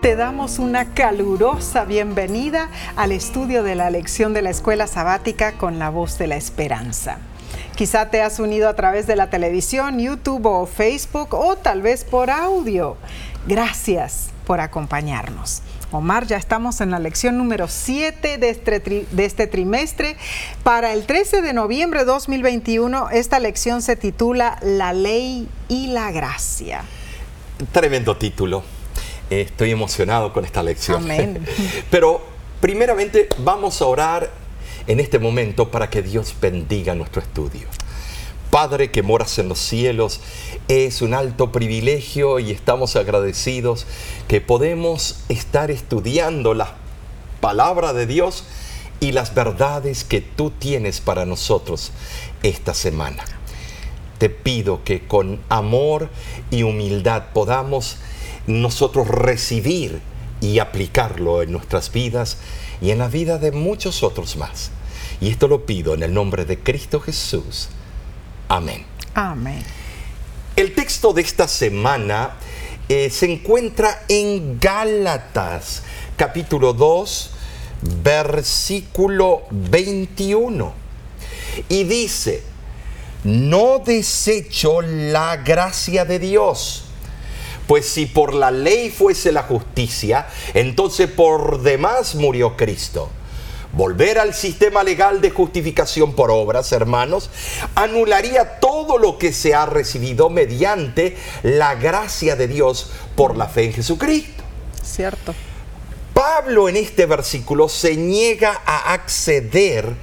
te damos una calurosa bienvenida al estudio de la lección de la escuela sabática con la voz de la esperanza. Quizá te has unido a través de la televisión, YouTube o Facebook o tal vez por audio. Gracias por acompañarnos. Omar, ya estamos en la lección número 7 de este, de este trimestre. Para el 13 de noviembre de 2021, esta lección se titula La ley y la gracia. Tremendo título. Estoy emocionado con esta lección. Amén. Pero primeramente vamos a orar en este momento para que Dios bendiga nuestro estudio. Padre que moras en los cielos, es un alto privilegio y estamos agradecidos que podemos estar estudiando la palabra de Dios y las verdades que tú tienes para nosotros esta semana. Te pido que con amor y humildad podamos nosotros recibir y aplicarlo en nuestras vidas y en la vida de muchos otros más. Y esto lo pido en el nombre de Cristo Jesús. Amén. Amén. El texto de esta semana eh, se encuentra en Gálatas, capítulo 2, versículo 21. Y dice, no desecho la gracia de Dios pues si por la ley fuese la justicia, entonces por demás murió Cristo. Volver al sistema legal de justificación por obras, hermanos, anularía todo lo que se ha recibido mediante la gracia de Dios por la fe en Jesucristo. Cierto. Pablo en este versículo se niega a acceder,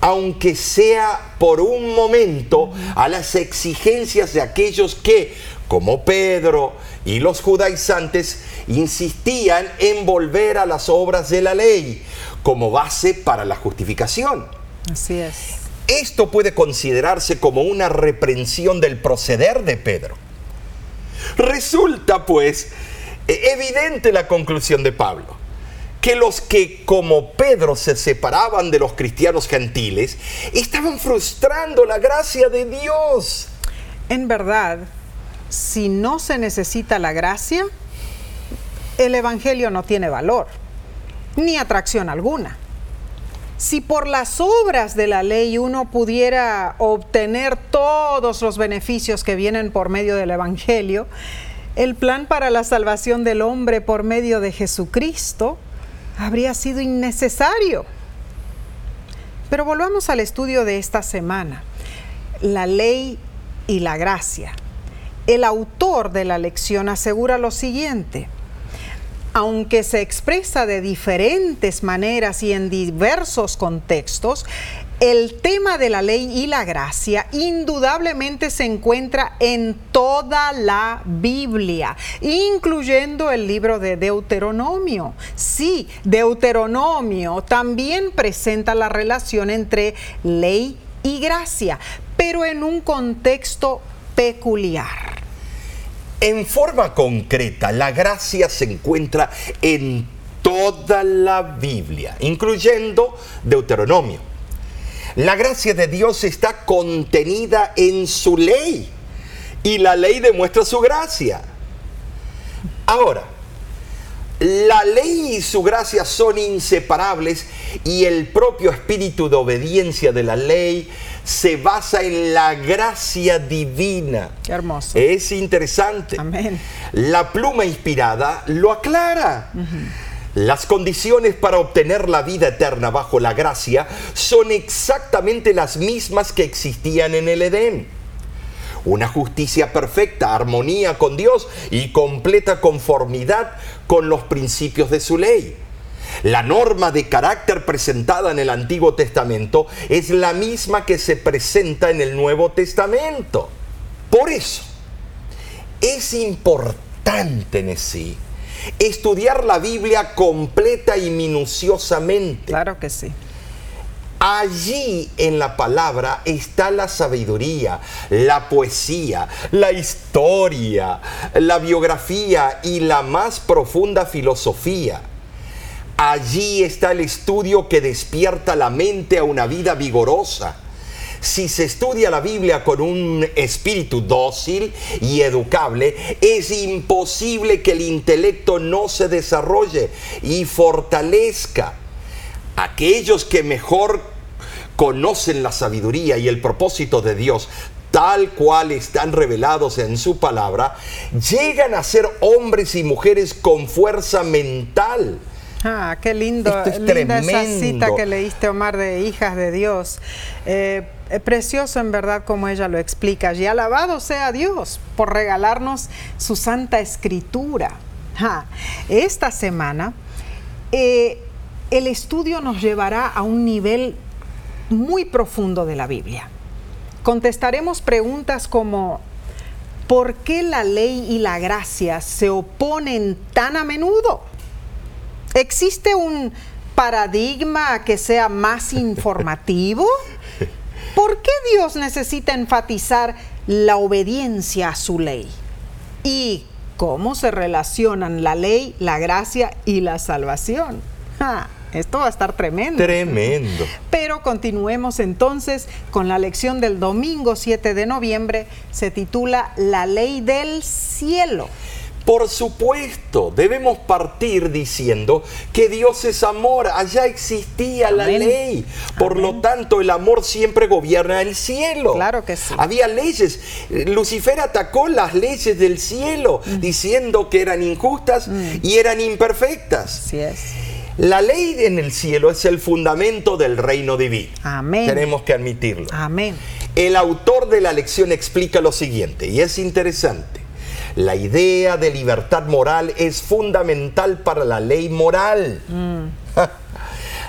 aunque sea por un momento, a las exigencias de aquellos que, como Pedro y los judaizantes, insistían en volver a las obras de la ley como base para la justificación. Así es. Esto puede considerarse como una reprensión del proceder de Pedro. Resulta, pues, e-, evidente la conclusión de Pablo, que los que como Pedro se separaban de los cristianos gentiles estaban frustrando la gracia de Dios. En verdad, si no se necesita la gracia, el Evangelio no tiene valor, ni atracción alguna. Si por las obras de la ley uno pudiera obtener todos los beneficios que vienen por medio del Evangelio, el plan para la salvación del hombre por medio de Jesucristo habría sido innecesario. Pero volvamos al estudio de esta semana, la ley y la gracia el autor de la lección asegura lo siguiente. Aunque se expresa de diferentes maneras y en diversos contextos, el tema de la ley y la gracia indudablemente se encuentra en toda la Biblia, incluyendo el libro de Deuteronomio. Sí, Deuteronomio también presenta la relación entre ley y gracia, pero en un contexto peculiar. En forma concreta, la gracia se encuentra en toda la Biblia, incluyendo Deuteronomio. La gracia de Dios está contenida en su ley y la ley demuestra su gracia. Ahora, la ley y su gracia son inseparables y el propio espíritu de obediencia de la ley se basa en la gracia divina. Qué hermoso. Es interesante. Amén. La pluma inspirada lo aclara. Las condiciones para obtener la vida eterna bajo la gracia son exactamente las mismas que existían en el Edén una justicia perfecta, armonía con Dios y completa conformidad con los principios de su ley. La norma de carácter presentada en el Antiguo Testamento es la misma que se presenta en el Nuevo Testamento. Por eso, es importante en sí estudiar la Biblia completa y minuciosamente. Claro que sí. Allí en la palabra está la sabiduría, la poesía, la historia, la biografía y la más profunda filosofía. Allí está el estudio que despierta la mente a una vida vigorosa. si se estudia la Biblia con un espíritu dócil y educable, es imposible que el intelecto no se desarrolle y fortalezca. Aquellos que mejor conocen la sabiduría y el propósito de Dios tal cual están revelados en su palabra, llegan a ser hombres y mujeres con fuerza mental. Ah, qué lindo, linda esa cita que leíste, Omar, de hijas de Dios. Eh, precioso en verdad como ella lo explica. Y alabado sea Dios por regalarnos su santa escritura. esta semana eh, el estudio nos llevará a un nivel muy profundo de la Biblia contestaremos preguntas como ¿por qué la ley y la gracia se oponen tan a menudo? ¿Existe un paradigma que sea más informativo? ¿Por qué Dios necesita enfatizar la obediencia a su ley? ¿Y cómo se relacionan la ley, la gracia y la salvación? Esto va a estar tremendo. Tremendo. Pero continuemos entonces con la lección del domingo 7 de noviembre. Se titula La ley del cielo. Por supuesto, debemos partir diciendo que Dios es amor, allá existía la ley. Por lo tanto, el amor siempre gobierna el cielo. Claro que sí. Había leyes. Lucifer atacó las leyes del cielo, mm. diciendo que eran injustas mm. y eran imperfectas. Así es. La ley en el cielo es el fundamento del reino divino. Amén. Tenemos que admitirlo. Amén. El autor de la lección explica lo siguiente, y es interesante. La idea de libertad moral es fundamental para la ley moral.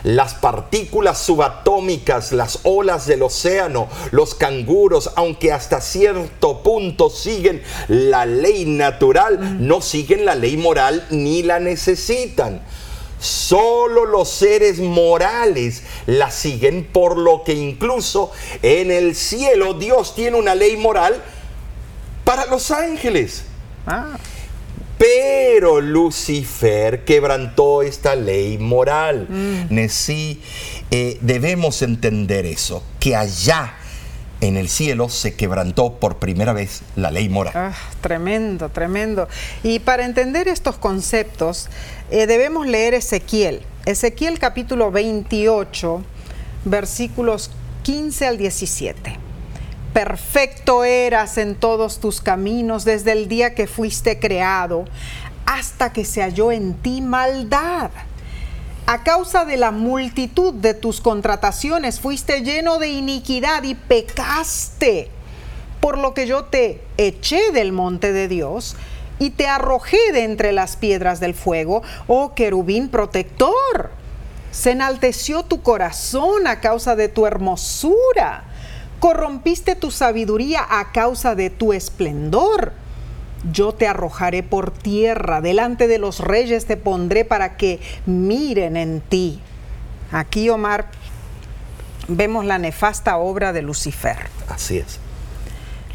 Las partículas subatómicas, las olas del océano, los canguros, aunque hasta cierto punto siguen la ley natural, no siguen la ley moral ni la necesitan. Solo los seres morales la siguen, por lo que incluso en el cielo Dios tiene una ley moral para los ángeles. Ah. Pero Lucifer quebrantó esta ley moral. Mm. Eh, debemos entender eso, que allá en el cielo se quebrantó por primera vez la ley moral. Ah, tremendo, tremendo. Y para entender estos conceptos eh, debemos leer Ezequiel. Ezequiel capítulo 28, versículos 15 al 17. Perfecto eras en todos tus caminos desde el día que fuiste creado hasta que se halló en ti maldad a causa de la multitud de tus contrataciones fuiste lleno de iniquidad y pecaste, por lo que yo te eché del monte de Dios y te arrojé de entre las piedras del fuego, oh querubín protector. Se enalteció tu corazón a causa de tu hermosura, corrompiste tu sabiduría a causa de tu esplendor yo te arrojaré por tierra, delante de los reyes te pondré para que miren en ti. Aquí, Omar, vemos la nefasta obra de Lucifer. Así es.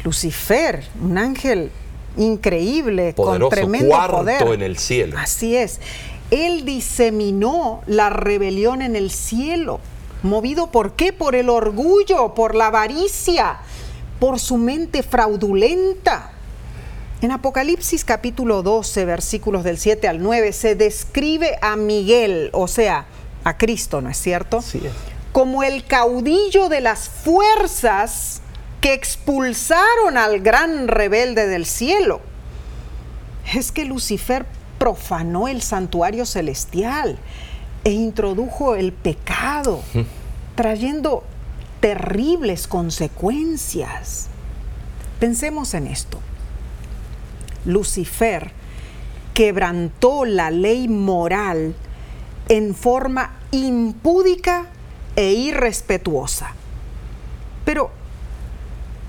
Lucifer, un ángel increíble, con tremendo cuarto poder. en el cielo. Así es. Él diseminó la rebelión en el cielo. ¿Movido por qué? Por el orgullo, por la avaricia, por su mente fraudulenta. En Apocalipsis capítulo 12, versículos del 7 al 9, se describe a Miguel, o sea, a Cristo, ¿no es cierto? Sí. Como el caudillo de las fuerzas que expulsaron al gran rebelde del cielo. Es que Lucifer profanó el santuario celestial e introdujo el pecado, trayendo terribles consecuencias. Pensemos en esto. Lucifer quebrantó la ley moral en forma impúdica e irrespetuosa. Pero,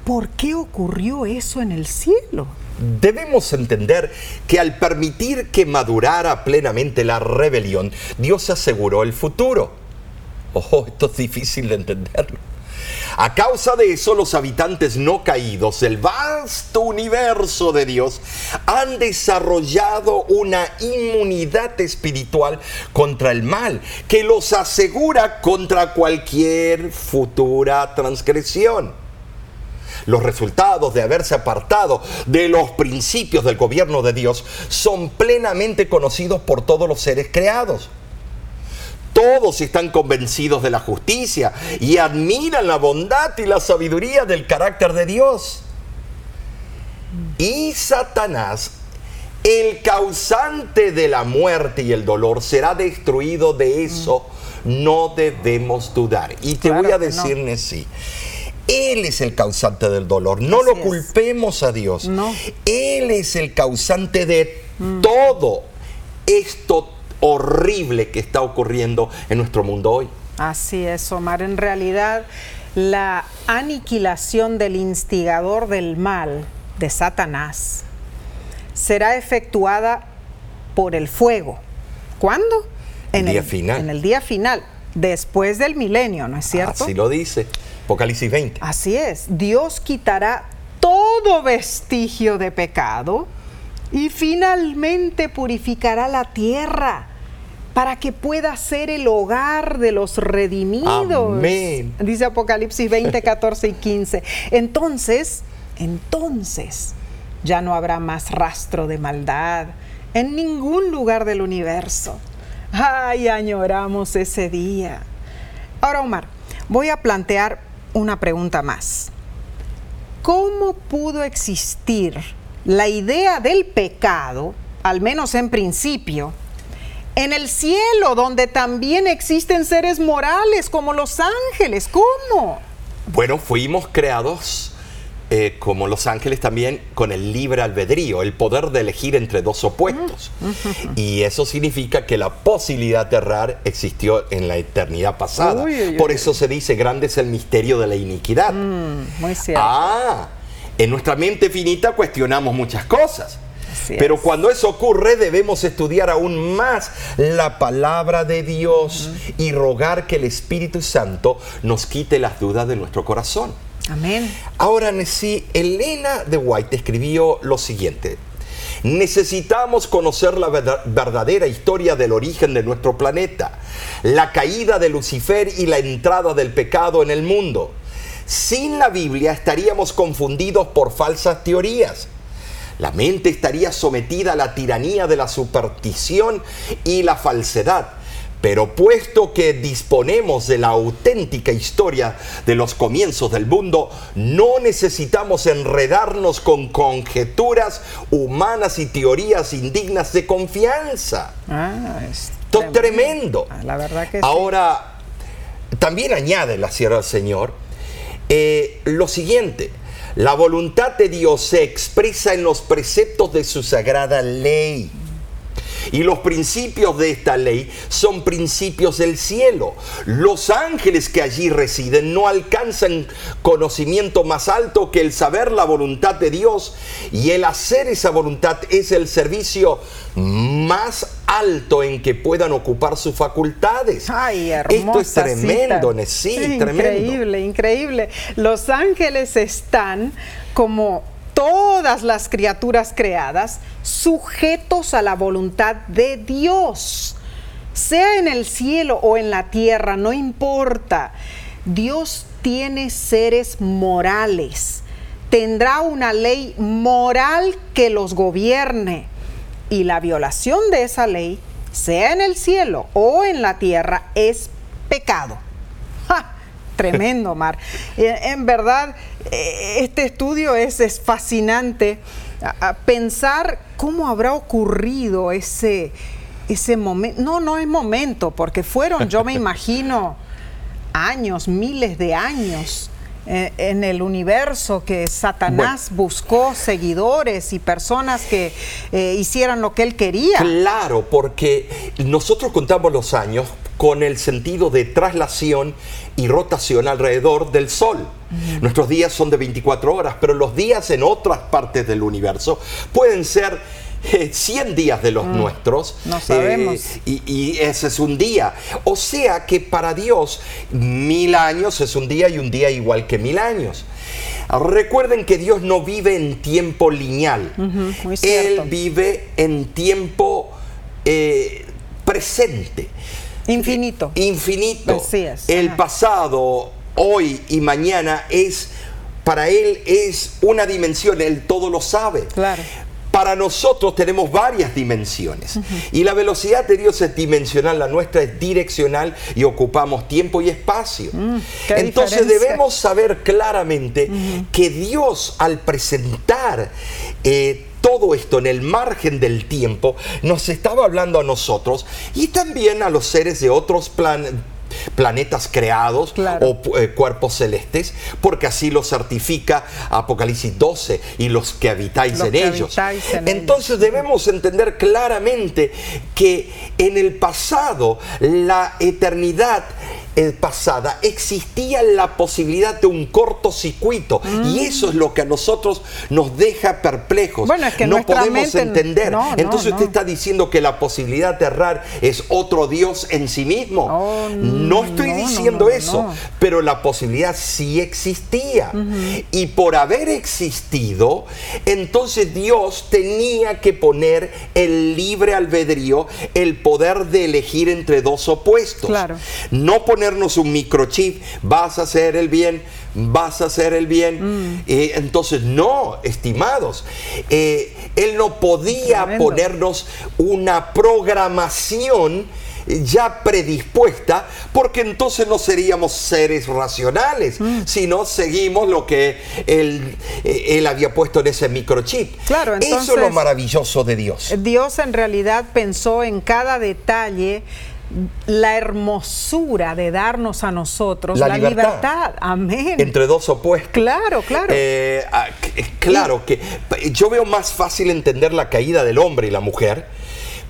¿por qué ocurrió eso en el cielo? Debemos entender que al permitir que madurara plenamente la rebelión, Dios aseguró el futuro. Ojo, esto es difícil de entenderlo. A causa de eso, los habitantes no caídos del vasto universo de Dios han desarrollado una inmunidad espiritual contra el mal que los asegura contra cualquier futura transgresión. Los resultados de haberse apartado de los principios del gobierno de Dios son plenamente conocidos por todos los seres creados. Todos están convencidos de la justicia y admiran la bondad y la sabiduría del carácter de Dios. Y Satanás, el causante de la muerte y el dolor, será destruido de eso. No debemos dudar. Y te Claro voy a decir, no. Nessie, Él es el causante del dolor. No Así lo es. culpemos a Dios. No. Él es el causante de todo esto horrible que está ocurriendo en nuestro mundo hoy. Así es, Omar. En realidad, la aniquilación del instigador del mal, de Satanás, será efectuada por el fuego. ¿Cuándo? El día final. En el día final, después del milenio, ¿no es cierto? Así lo dice Apocalipsis 20. Así es, Dios quitará todo vestigio de pecado y finalmente purificará la tierra para que pueda ser el hogar de los redimidos. Amén. Dice Apocalipsis 20, 14 y 15. Entonces, entonces, ya no habrá más rastro de maldad en ningún lugar del universo. Ay, añoramos ese día. Ahora, Omar, voy a plantear una pregunta más. ¿Cómo pudo existir la idea del pecado, al menos en principio, en el cielo, donde también existen seres morales como los ángeles? ¿Cómo? Bueno, fuimos creados eh, como los ángeles también con el libre albedrío, el poder de elegir entre dos opuestos. Y eso significa que la posibilidad de errar existió en la eternidad pasada. Uy, uy, Por uy. eso se dice, grande es el misterio de la iniquidad. Mm, muy cierto. Ah, en nuestra mente finita cuestionamos muchas cosas. Así Pero es. cuando eso ocurre debemos estudiar aún más la palabra de Dios y rogar que el Espíritu Santo nos quite las dudas de nuestro corazón. Amén. Ahora, sí, Elena de White escribió lo siguiente. Necesitamos conocer la verda- verdadera historia del origen de nuestro planeta, la caída de Lucifer y la entrada del pecado en el mundo. Sin la Biblia estaríamos confundidos por falsas teorías. La mente estaría sometida a la tiranía de la superstición y la falsedad. Pero puesto que disponemos de la auténtica historia de los comienzos del mundo, no necesitamos enredarnos con conjeturas humanas y teorías indignas de confianza. Ah, es Esto es tremendo. Ah, La verdad que sí. Ahora, también añade la sierra del Señor eh, lo siguiente. La voluntad de Dios se expresa en los preceptos de su sagrada ley. Y los principios de esta ley son principios del cielo. Los ángeles que allí residen no alcanzan conocimiento más alto que el saber la voluntad de Dios. Y el hacer esa voluntad es el servicio más alto en que puedan ocupar sus facultades. Ay, Esto es tremendo, Sí, tremendo. Increíble, increíble. Los ángeles están como todas las criaturas creadas sujetos a la voluntad de Dios. Sea en el cielo o en la tierra, no importa. Dios tiene seres morales. Tendrá una ley moral que los gobierne y la violación de esa ley, sea en el cielo o en la tierra, es pecado. Tremendo, Mar. Eh, En verdad, eh, este estudio es, es fascinante. A- pensar cómo habrá ocurrido ese, ese momento. No, no es momento, porque fueron, yo me imagino, años, miles de años eh, en el universo que Satanás buscó seguidores y personas que eh, hicieran lo que él quería. Claro, porque nosotros contamos los años con el sentido de traslación y rotación alrededor del Sol. Nuestros días son de 24 horas, pero los días en otras partes del universo pueden ser 100 días de los nuestros. Mm. no sabemos. y, y ese es un día. O sea que para Dios mil años es un día y un día igual que mil años. Recuerden que Dios no vive en tiempo lineal. Él vive en tiempo eh, presente. Infinito. Infinito. Así es, El ajá. pasado, hoy y mañana es, para Él es una dimensión, Él todo lo sabe. Claro. Para nosotros tenemos varias dimensiones y la velocidad de Dios es dimensional, la nuestra es direccional y ocupamos tiempo y espacio. Mm, Entonces diferencia. debemos saber claramente que Dios al presentar eh, todo esto en el margen del tiempo nos estaba hablando a nosotros y también a los seres de otros planetas planetas creados Claro. o eh, cuerpos celestes, porque así lo certifica Apocalipsis 12 y los que habitáis Los en que ellos. habitáis en Entonces debemos entender claramente que en el pasado, la eternidad pasada, existía la posibilidad de un cortocircuito y eso es lo que a nosotros nos deja perplejos. Mm. Bueno, es que no podemos mente- entender. no, no, Entonces no. usted está diciendo que la posibilidad de errar es otro Dios en sí mismo. Oh, no estoy diciendo eso, pero la posibilidad sí existía. Y por haber existido, entonces Dios tenía que poner el libre albedrío, el poder de elegir entre dos opuestos. Claro. No ponernos un microchip, vas a hacer el bien, vas a hacer el bien. Eh, entonces, no, estimados, eh, Él no podía Tremendo. ponernos una programación ya predispuesta, porque entonces no seríamos seres racionales, sino seguimos lo que él, eh, él había puesto en ese microchip. Claro, Eso es lo maravilloso de Dios. Dios en realidad pensó en cada detalle la hermosura de darnos a nosotros La la, libertad. libertad. Amén. Entre dos opuestos. Claro, claro. Eh, ah, c- claro que yo veo más fácil entender la caída del hombre y la mujer,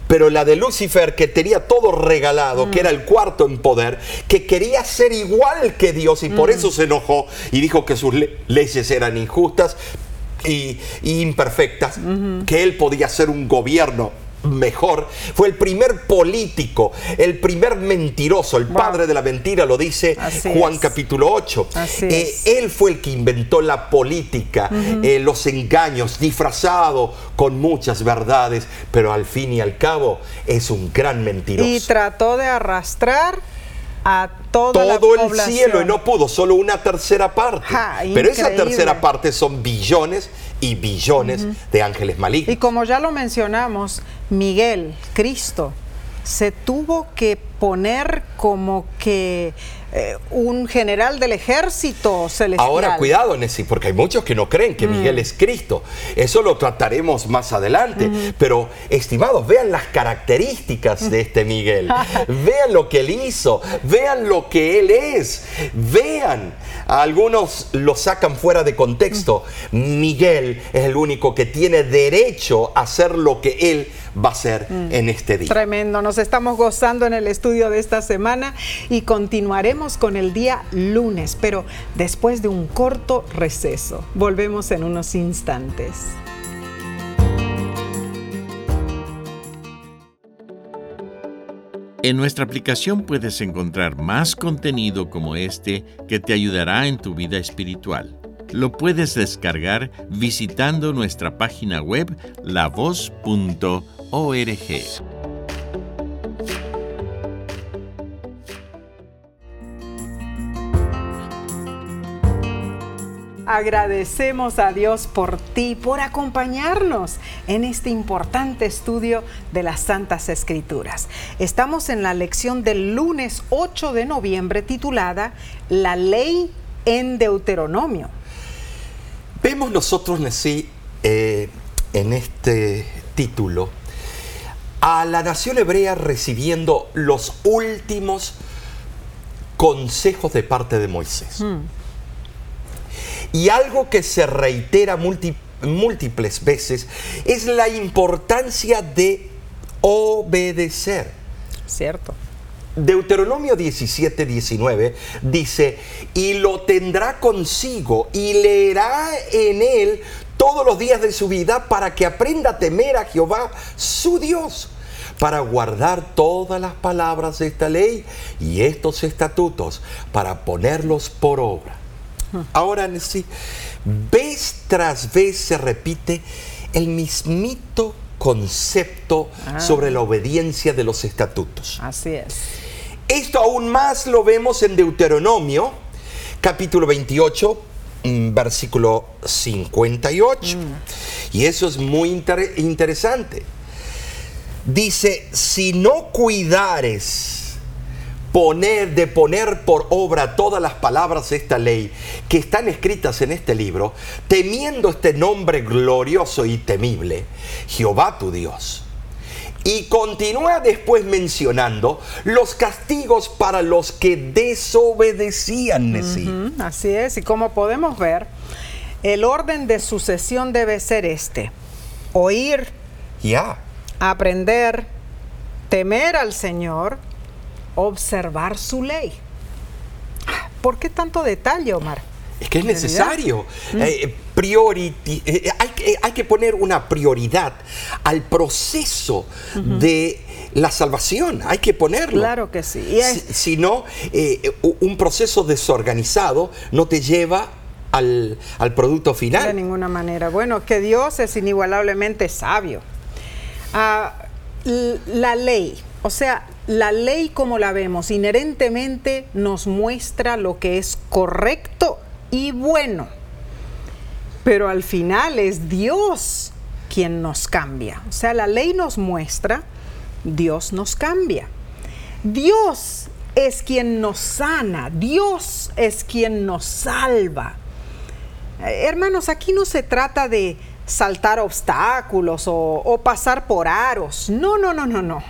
pero la de Lucifer que tenía todo regalado, que era el cuarto en poder, que quería ser igual que Dios y por eso se enojó y dijo que sus le- leyes eran injustas y, y imperfectas, que él podía ser un gobierno mejor, fue el primer político, el primer mentiroso, el Wow. padre de la mentira, lo dice Así Juan es. capítulo 8. Así Eh, él fue el que inventó la política, eh, los engaños, disfrazado con muchas verdades, pero al fin y al cabo es un gran mentiroso. y trató de arrastrar a toda la Todo el población. cielo y no pudo, solo una tercera parte. Ja, pero esa tercera parte son billones y billones de ángeles malignos. Y como ya lo mencionamos, Miguel, Cristo, se tuvo que poner como que eh, un general del ejército celestial. Ahora, cuidado, Nessie, porque hay muchos que no creen Mm. que Miguel es Cristo. Eso lo trataremos más adelante. Pero, estimados, vean las características de este Miguel. vean lo que él hizo. Vean lo que él es. Vean. Algunos lo sacan fuera de contexto. Miguel es el único que tiene derecho a hacer lo que él va a hacer Mm. en este día. Tremendo, nos estamos gozando en el estudio de esta semana y continuaremos con el día lunes, pero después de un corto receso. Volvemos en unos instantes. En nuestra aplicación puedes encontrar más contenido como este que te ayudará en tu vida espiritual. Lo puedes descargar visitando nuestra página web Agradecemos a Dios por ti, por acompañarnos en este importante estudio de las Santas Escrituras. Estamos en la lección del lunes 8 de noviembre titulada La ley en Deuteronomio. Vemos nosotros, Nesí, eh, en este título, a la nación hebrea recibiendo los últimos consejos de parte de Moisés. Y algo que se reitera múlti- múltiples veces es la importancia de obedecer. ¿Cierto? Deuteronomio 17, 19 dice, y lo tendrá consigo y leerá en él todos los días de su vida para que aprenda a temer a Jehová, su Dios, para guardar todas las palabras de esta ley y estos estatutos, para ponerlos por obra. Ahora sí, vez tras vez se repite el mismito concepto Ah. sobre la obediencia de los estatutos. Así es. Esto aún más lo vemos en Deuteronomio, capítulo 28, mm, versículo 58. Y eso es muy inter- interesante. Dice, si no cuidares poner, de poner por obra todas las palabras de esta ley que están escritas en este libro, temiendo este nombre glorioso y temible, Jehová tu Dios. Y continúa después mencionando los castigos para los que desobedecían. Así es, y como podemos ver, el orden de sucesión debe ser este. Oír, Ya. Aprender, temer al Señor, observar su ley. ¿Por qué tanto detalle, Omar? Es que es ¿En realidad? necesario. Eh, prioriti- eh, hay, que- hay que poner una prioridad al proceso de la salvación. Hay que ponerlo. Claro que sí. Y es- Si, si no, eh, un proceso desorganizado no te lleva al, al producto De final. ninguna manera. Bueno, que Dios es inigualablemente sabio. La ley, o sea, la ley como la vemos, inherentemente nos muestra lo que es correcto y bueno. Pero al final es Dios quien nos cambia. O sea, la ley nos muestra, Dios nos cambia. Dios es quien nos sana, Dios es quien nos salva. Eh, Hermanos, aquí no se trata de saltar obstáculos o, pasar por aros. No, no, no, no, no.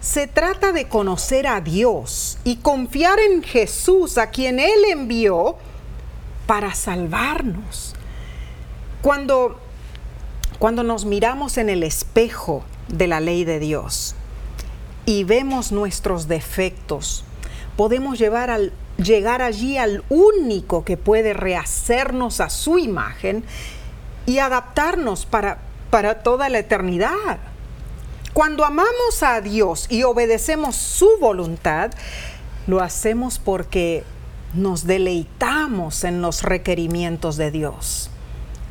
Se trata de conocer a Dios y confiar en Jesús, a quien Él envió para salvarnos. Cuando, cuando nos miramos en el espejo de la ley de Dios y vemos nuestros defectos, podemos llevar al, llegar allí al único que puede rehacernos a su imagen y adaptarnos para, para toda la eternidad. Cuando amamos a Dios y obedecemos su voluntad, lo hacemos porque nos deleitamos en los requerimientos de Dios.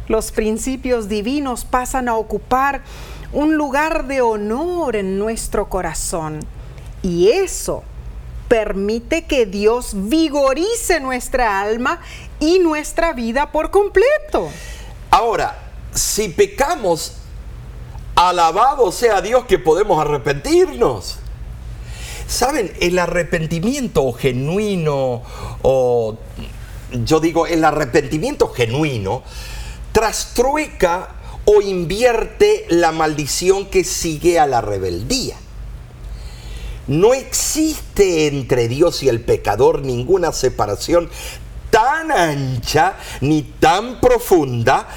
Los principios divinos pasan a ocupar un lugar de honor en nuestro corazón y eso permite que Dios vigorice nuestra alma y nuestra vida por completo. Ahora, si pecamos, alabado sea Dios que podemos arrepentirnos. Saben, el arrepentimiento genuino, o yo digo, el arrepentimiento genuino, trastrueca o invierte la maldición que sigue a la rebeldía. No existe entre Dios y el pecador ninguna separación tan ancha ni tan profunda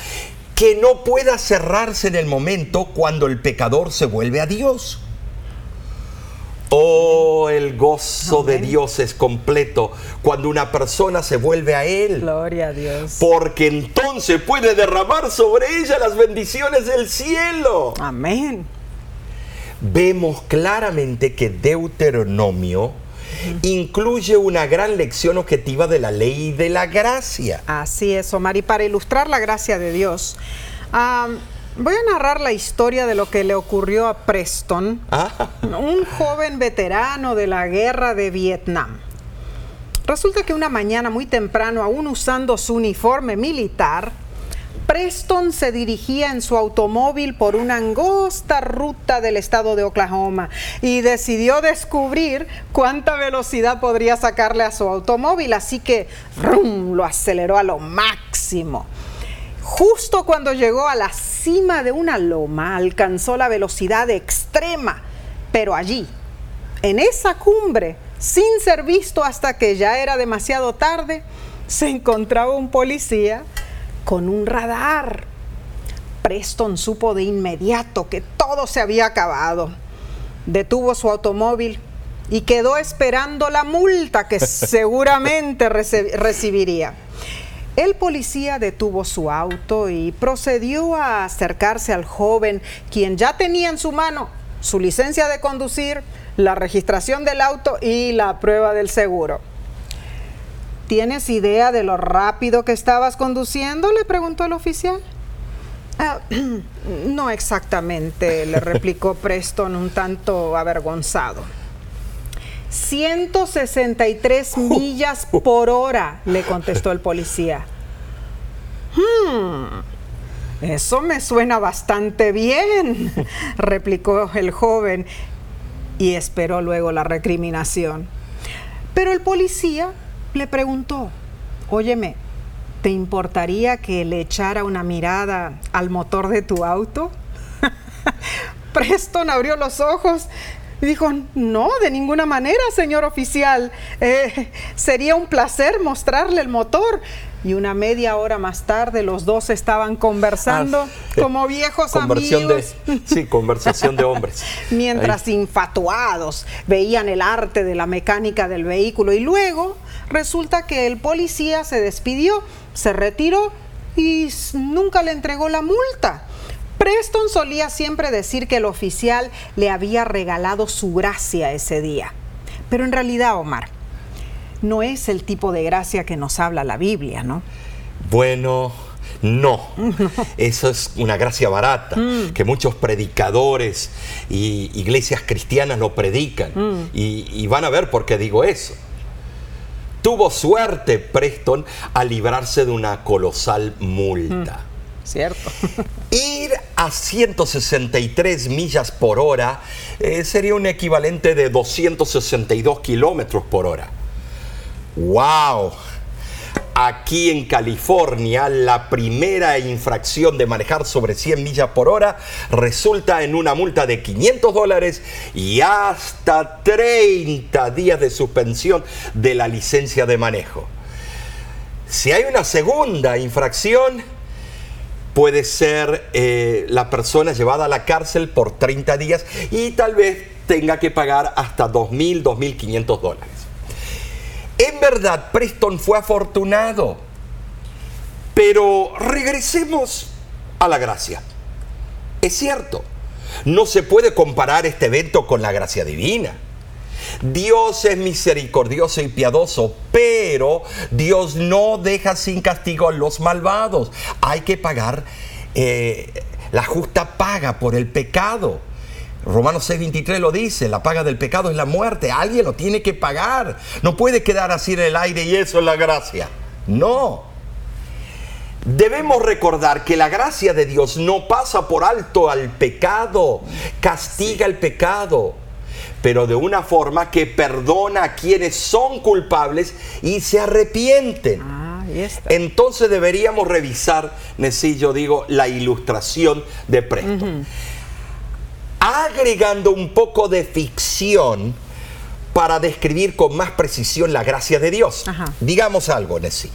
que no pueda cerrarse en el momento cuando el pecador se vuelve a Dios. Oh, el gozo de. Dios es completo cuando una persona se vuelve a Él. Gloria a Dios. Porque entonces puede derramar sobre ella las bendiciones del cielo. Amén. Vemos claramente que Deuteronomio incluye una gran lección objetiva de la ley de la gracia. Así es, Omar. Y para ilustrar la gracia de Dios, voy a narrar la historia de lo que le ocurrió a Preston, Ah, un joven veterano de la guerra de Vietnam. Resulta que una mañana muy temprano, aún usando su uniforme militar, Preston se dirigía en su automóvil por una angosta ruta del estado de Oklahoma y decidió descubrir cuánta velocidad podría sacarle a su automóvil, así que ¡rum! lo aceleró a lo máximo. Justo cuando llegó a la cima de una loma, alcanzó la velocidad extrema, pero allí, en esa cumbre, sin ser visto hasta que ya era demasiado tarde, se encontraba un policía con un radar. Preston supo de inmediato que todo se había acabado. Detuvo su automóvil y quedó esperando la multa que seguramente recibiría. El policía detuvo su auto y procedió a acercarse al joven, quien ya tenía en su mano su licencia de conducir, la registración del auto y la prueba del seguro. ¿Tienes idea de lo rápido que estabas conduciendo? le preguntó el oficial. Ah, no exactamente, le replicó Preston un tanto avergonzado. 163 millas por hora, le contestó el policía. Hmm, eso me suena bastante bien, replicó el joven y esperó luego la recriminación. Pero el policía le preguntó, óyeme, ¿te importaría que le echara una mirada al motor de tu auto? Preston abrió los ojos y dijo, no, de ninguna manera, señor oficial. Eh, sería un placer mostrarle el motor. Y una media hora más tarde los dos estaban conversando ah, como viejos amigos. sí, conversación de hombres. Mientras infatuados veían el arte de la mecánica del vehículo. Y luego resulta que el policía se despidió, se retiró y nunca le entregó la multa. Preston solía siempre decir que el oficial le había regalado su gracia ese día. Pero en realidad, Omar, no es el tipo de gracia que nos habla la Biblia, ¿no? Bueno, no. Eso es una gracia barata, mm. que muchos predicadores y iglesias cristianas lo predican. Mm. Y, van a ver por qué digo eso. Tuvo suerte Preston a librarse de una colosal multa. Mm. Cierto. Ir a 163 millas por hora eh, sería un equivalente de 262 kilómetros por hora. ¡Wow! Aquí en California, la primera infracción de manejar sobre 100 millas por hora resulta en una multa de 500 dólares y hasta 30 días de suspensión de la licencia de manejo. Si hay una segunda infracción, puede ser eh, la persona llevada a la cárcel por 30 días y tal vez tenga que pagar hasta 2.000, 2.500 dólares. En verdad, Preston fue afortunado, pero regresemos a la gracia. Es cierto, no se puede comparar este evento con la gracia divina. Dios es misericordioso y piadoso, pero Dios no deja sin castigo a los malvados. Hay que pagar eh, la justa paga por el pecado. Romanos 6:23 lo dice, la paga del pecado es la muerte, alguien lo tiene que pagar. No puede quedar así en el aire y eso es la gracia. No. Debemos recordar que la gracia de Dios no pasa por alto al pecado, castiga el pecado pero de una forma que perdona a quienes son culpables y se arrepienten. Ah, Entonces deberíamos revisar, Necillo, digo, la ilustración de Preston. Agregando un poco de ficción para describir con más precisión la gracia de Dios. Digamos algo, Nessie.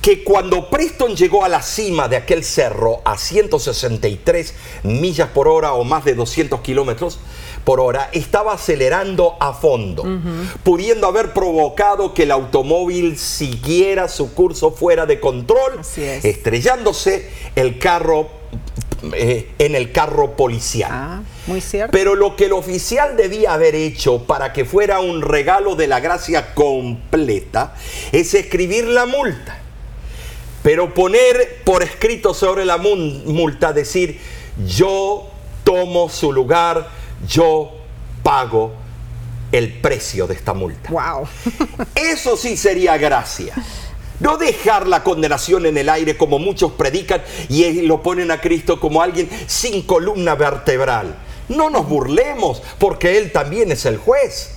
Que cuando Preston llegó a la cima de aquel cerro a 163 millas por hora o más de 200 kilómetros por hora, estaba acelerando a fondo, pudiendo haber provocado que el automóvil siguiera su curso fuera de control, estrellándose el carro eh, en el carro policial. Ah, muy cierto. Pero lo que el oficial debía haber hecho para que fuera un regalo de la gracia completa es escribir la multa pero poner por escrito sobre la multa, decir, yo tomo su lugar, yo pago el precio de esta multa. Wow. Eso sí sería gracia. No dejar la condenación en el aire como muchos predican y lo ponen a Cristo como alguien sin columna vertebral. No nos burlemos porque Él también es el juez.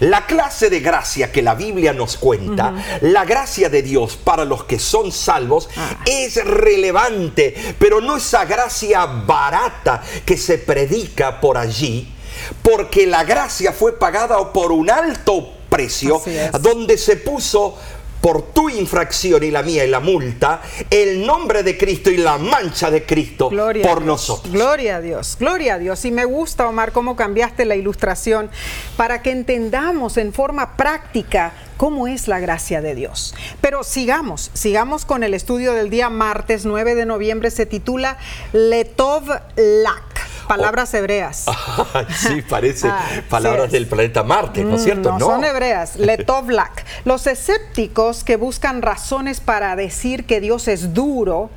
La clase de gracia que la Biblia nos cuenta, la gracia de Dios para los que son salvos, ah. es relevante, pero no esa gracia barata que se predica por allí, porque la gracia fue pagada por un alto precio, donde se puso por tu infracción y la mía y la multa, el nombre de Cristo y la mancha de Cristo por nosotros. Gloria a Dios, gloria a Dios. Y me gusta, Omar, cómo cambiaste la ilustración para que entendamos en forma práctica cómo es la gracia de Dios. Pero sigamos, sigamos con el estudio del día martes 9 de noviembre, se titula Letov Lak. Palabras hebreas. sí, parece Ah, palabras sí del planeta Marte, ¿no es Mm, cierto? No, son hebreas, letovlak. Los escépticos que buscan razones para decir que Dios es duro,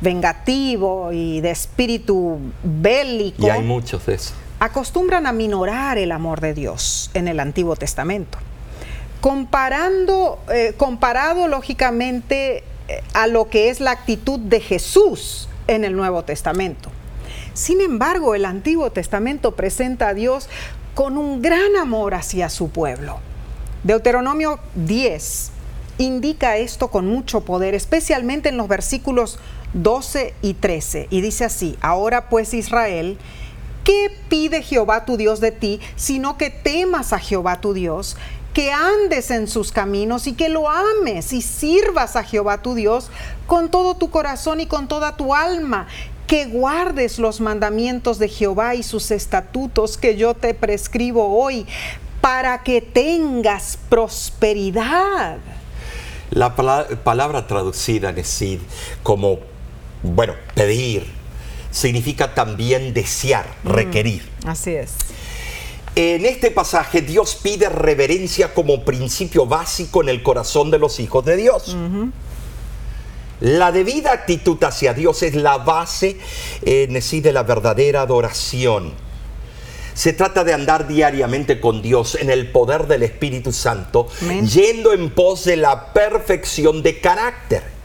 vengativo y de espíritu bélico, Y hay muchos de esos. acostumbran a minorar el amor de Dios en el Antiguo Testamento. Comparando, eh, comparado lógicamente eh, a lo que es la actitud de Jesús en el Nuevo Testamento. Sin embargo, el Antiguo Testamento presenta a Dios con un gran amor hacia su pueblo. Deuteronomio 10 indica esto con mucho poder, especialmente en los versículos 12 y 13. Y dice así, ahora pues Israel, ¿qué pide Jehová tu Dios de ti, sino que temas a Jehová tu Dios? que andes en sus caminos y que lo ames y sirvas a Jehová tu Dios con todo tu corazón y con toda tu alma, que guardes los mandamientos de Jehová y sus estatutos que yo te prescribo hoy, para que tengas prosperidad. La pala- palabra traducida, Nesid, como, bueno, pedir, significa también desear, requerir. Así es. En este pasaje Dios pide reverencia como principio básico en el corazón de los hijos de Dios. La debida actitud hacia Dios es la base en sí de la verdadera adoración. Se trata de andar diariamente con Dios en el poder del Espíritu Santo, Amén. yendo en pos de la perfección de carácter.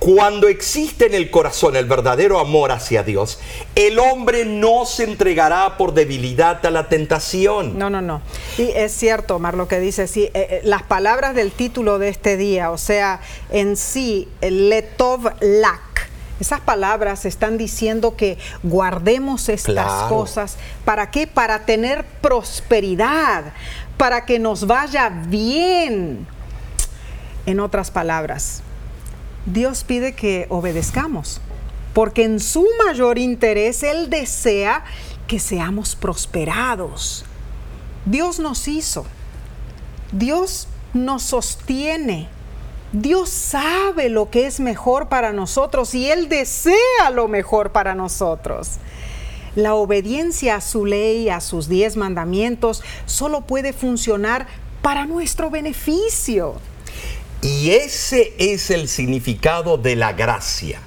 Cuando existe en el corazón el verdadero amor hacia Dios, el hombre no se entregará por debilidad a la tentación. No, no, no. Y es cierto, Omar, lo que dice, sí, eh, eh, las palabras del título de este día, o sea, en sí, letov lak, esas palabras están diciendo que guardemos estas Claro. cosas. ¿Para qué? Para tener prosperidad, para que nos vaya bien. En otras palabras, Dios pide que obedezcamos, porque en su mayor interés Él desea que seamos prosperados. Dios nos hizo, Dios nos sostiene, Dios sabe lo que es mejor para nosotros y Él desea lo mejor para nosotros. La obediencia a su ley, a sus diez mandamientos, solo puede funcionar para nuestro beneficio. Y ese es el significado de la gracia.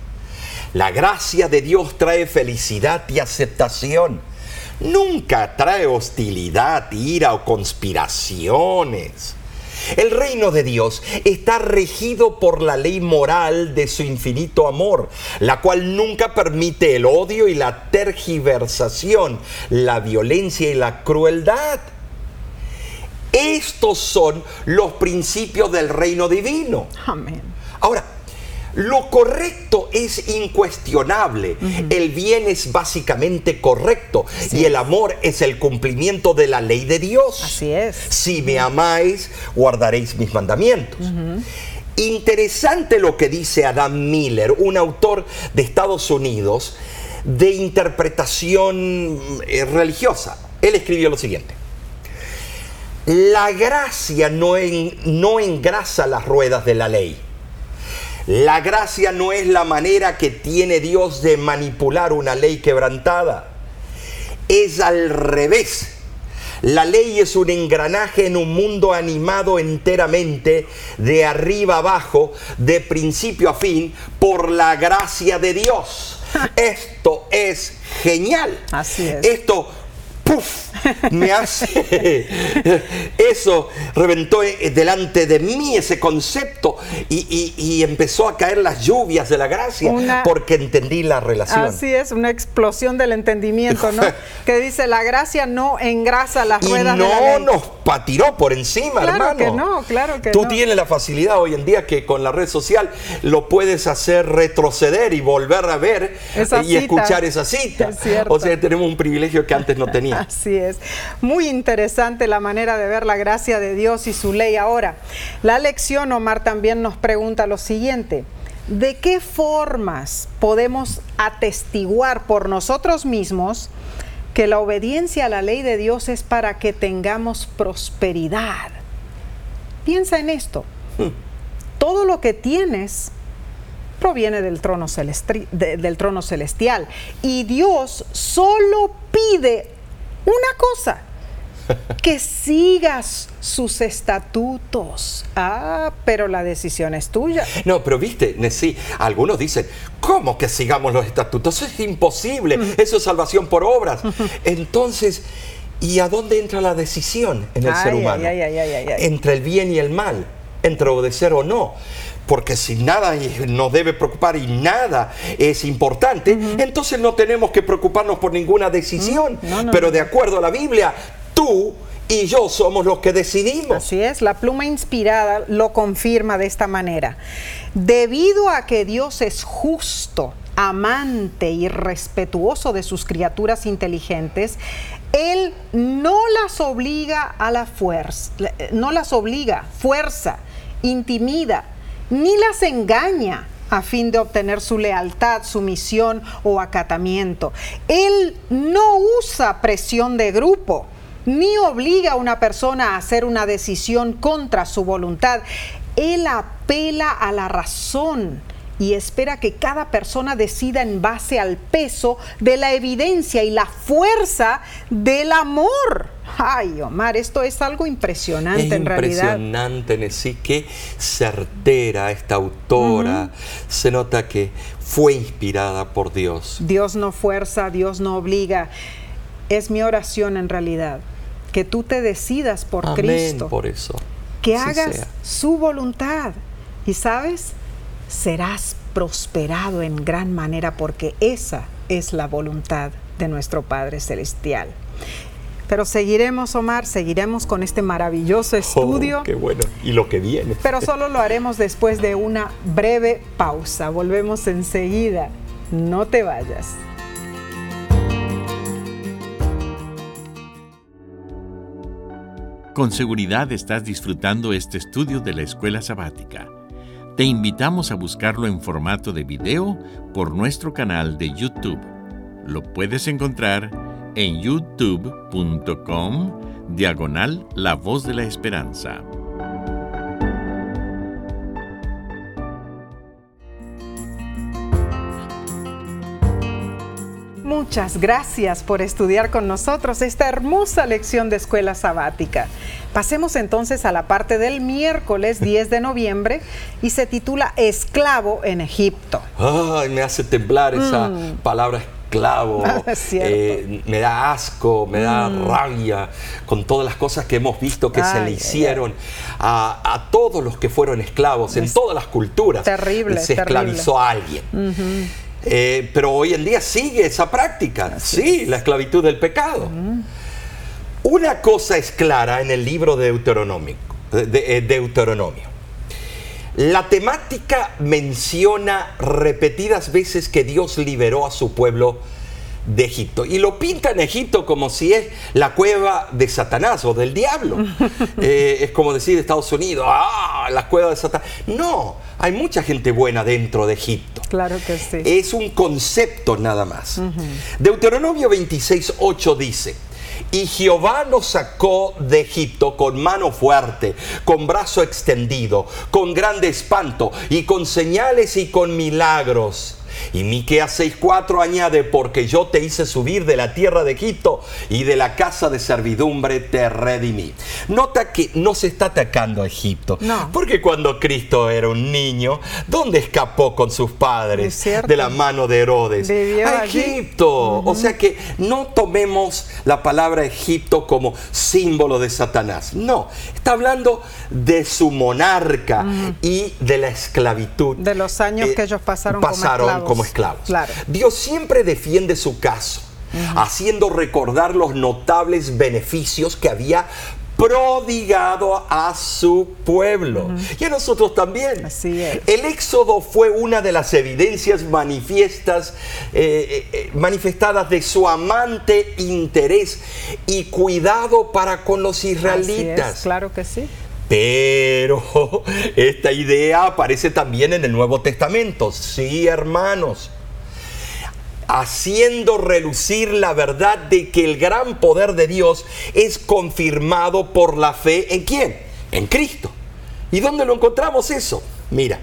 La gracia de Dios trae felicidad y aceptación. Nunca trae hostilidad, ira o conspiraciones. El reino de Dios está regido por la ley moral de su infinito amor, la cual nunca permite el odio y la tergiversación, la violencia y la crueldad. Estos son los principios del reino divino. Amén. Ahora, lo correcto es incuestionable. El bien es básicamente correcto. y el amor es el cumplimiento de la ley de Dios. Así es. Si me amáis, guardaréis mis mandamientos. Interesante lo que dice Adam Miller, un autor de Estados Unidos de interpretación eh, religiosa. Él escribió lo siguiente. La gracia no, en- no engrasa las ruedas de la ley. La gracia no es la manera que tiene Dios de manipular una ley quebrantada. Es al revés. La ley es un engranaje en un mundo animado enteramente de arriba abajo, de principio a fin, por la gracia de Dios. Esto es genial. Así es. Esto, ¡puf! Me hace... Eso reventó eh, delante de mí ese concepto y, y- y empezó a caer las lluvias de la gracia Una- porque entendí la relación. Así es, una explosión del entendimiento, ¿no? que dice, la gracia no engrasa las y ruedas de la no ley. nos patiró por encima, Claro hermano. que no, claro que Tú no. tienes la facilidad hoy en día que con la red social lo puedes hacer retroceder y volver a ver Esa y cita. escuchar esa cita. Es cierto. O sea, tenemos un privilegio que antes no tenía. Así es. Muy interesante la manera de ver la gracia de Dios y su ley ahora. La lección, Omar, también nos pregunta lo siguiente. ¿De qué formas podemos atestiguar por nosotros mismos que la obediencia a la ley de Dios es para que tengamos prosperidad? Piensa en esto. Todo lo que tienes proviene del trono, de- del trono celestial. Y Dios solo pide una cosa, que sigas sus estatutos. Ah, pero la decisión es tuya. No, pero viste, sí, algunos dicen, ¿cómo que sigamos los estatutos? Eso es imposible, eso es salvación por obras. Entonces, ¿y a dónde entra la decisión en el Ay, ser ay, humano? ay, ay, ay, ay. Entre el bien y el mal, entre obedecer o no. Porque si nada nos debe preocupar y nada es importante, entonces no tenemos que preocuparnos por ninguna decisión. No, no, Pero de acuerdo a la Biblia, tú y yo somos los que decidimos. Así es, la pluma inspirada lo confirma de esta manera. Debido a que Dios es justo, amante y respetuoso de sus criaturas inteligentes, Él no las obliga a la fuerza, no las obliga, fuerza, intimida, ni las engaña a fin de obtener su lealtad, sumisión o acatamiento. Él no usa presión de grupo, ni obliga a una persona a hacer una decisión contra su voluntad. Él apela a la razón y espera que cada persona decida en base al peso de la evidencia y la fuerza del amor. Ay, Omar, esto es algo impresionante Es en realidad. impresionante, Nessie, qué certera esta autora. Se nota que fue inspirada por Dios. Dios no fuerza, Dios no obliga. Es mi oración en realidad, que tú te decidas por Amén Cristo, por eso. que hagas sea. su voluntad. Y sabes, serás prosperado en gran manera porque esa es la voluntad de nuestro Padre Celestial. Pero seguiremos, Omar, seguiremos con este maravilloso Oh, estudio. qué bueno. Y lo que viene. Pero solo lo haremos después de una breve pausa. Volvemos enseguida. No te vayas. Con seguridad estás disfrutando este estudio de la escuela sabática. Te invitamos a buscarlo en formato de video por nuestro canal de YouTube. Lo puedes encontrar en youtube.com diagonal La Voz de la Esperanza. Muchas gracias por estudiar con nosotros esta hermosa lección de escuela sabática. Pasemos entonces a la parte del miércoles 10 de noviembre y se titula Esclavo en Egipto. Ay, me hace temblar esa palabra esclavo. Mm. Es cierto. Mm. Eh, me da asco, me da rabia con todas las cosas que hemos visto que se le hicieron a, a todos los que fueron esclavos en todas las culturas. terrible, Se terrible. esclavizó a alguien. Eh, pero hoy en día sigue esa práctica. sí, la esclavitud del pecado. Una cosa es clara en el libro de Deuteronomio. de- de- eh, Deuteronomio. La temática menciona repetidas veces que Dios liberó a su pueblo de Egipto. Y lo pinta en Egipto como si es la cueva de Satanás o del diablo. Eh, es como decir Estados Unidos, ah, la cueva de Satanás. No, hay mucha gente buena dentro de Egipto. Claro que sí. Es un concepto nada más. Deuteronomio 26, 8 dice, y Jehová nos sacó de Egipto con mano fuerte, con brazo extendido, con grande espanto, y con señales y con milagros. Y Miqueas 6:4 añade, porque yo te hice subir de la tierra de Egipto y de la casa de servidumbre te redimí. Nota que no se está atacando a Egipto, No. porque cuando Cristo era un niño, ¿dónde escapó con sus padres? De la mano de Herodes. Vivió a. Egipto. O sea que no tomemos la palabra Egipto como símbolo de Satanás. No, está hablando de su monarca y de la esclavitud. De los años que ellos pasaron como esclavos. Como esclavos. Claro. Dios siempre defiende su caso, haciendo recordar los notables beneficios que había prodigado a su pueblo. Y a nosotros también. Así es. El éxodo fue una de las evidencias manifiestas, eh, eh, manifestadas de su amante interés y cuidado para con los Así israelitas. es, claro que sí. Pero esta idea aparece también en el Nuevo Testamento. Sí, hermanos. Haciendo relucir la verdad de que el gran poder de Dios es confirmado por la fe en quién? En Cristo. ¿Y dónde lo encontramos eso? Mira,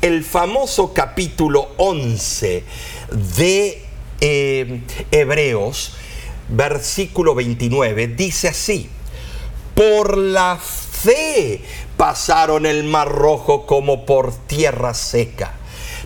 el famoso capítulo 11 de eh, Hebreos, versículo 29, dice así, por la fe pasaron el mar rojo como por tierra seca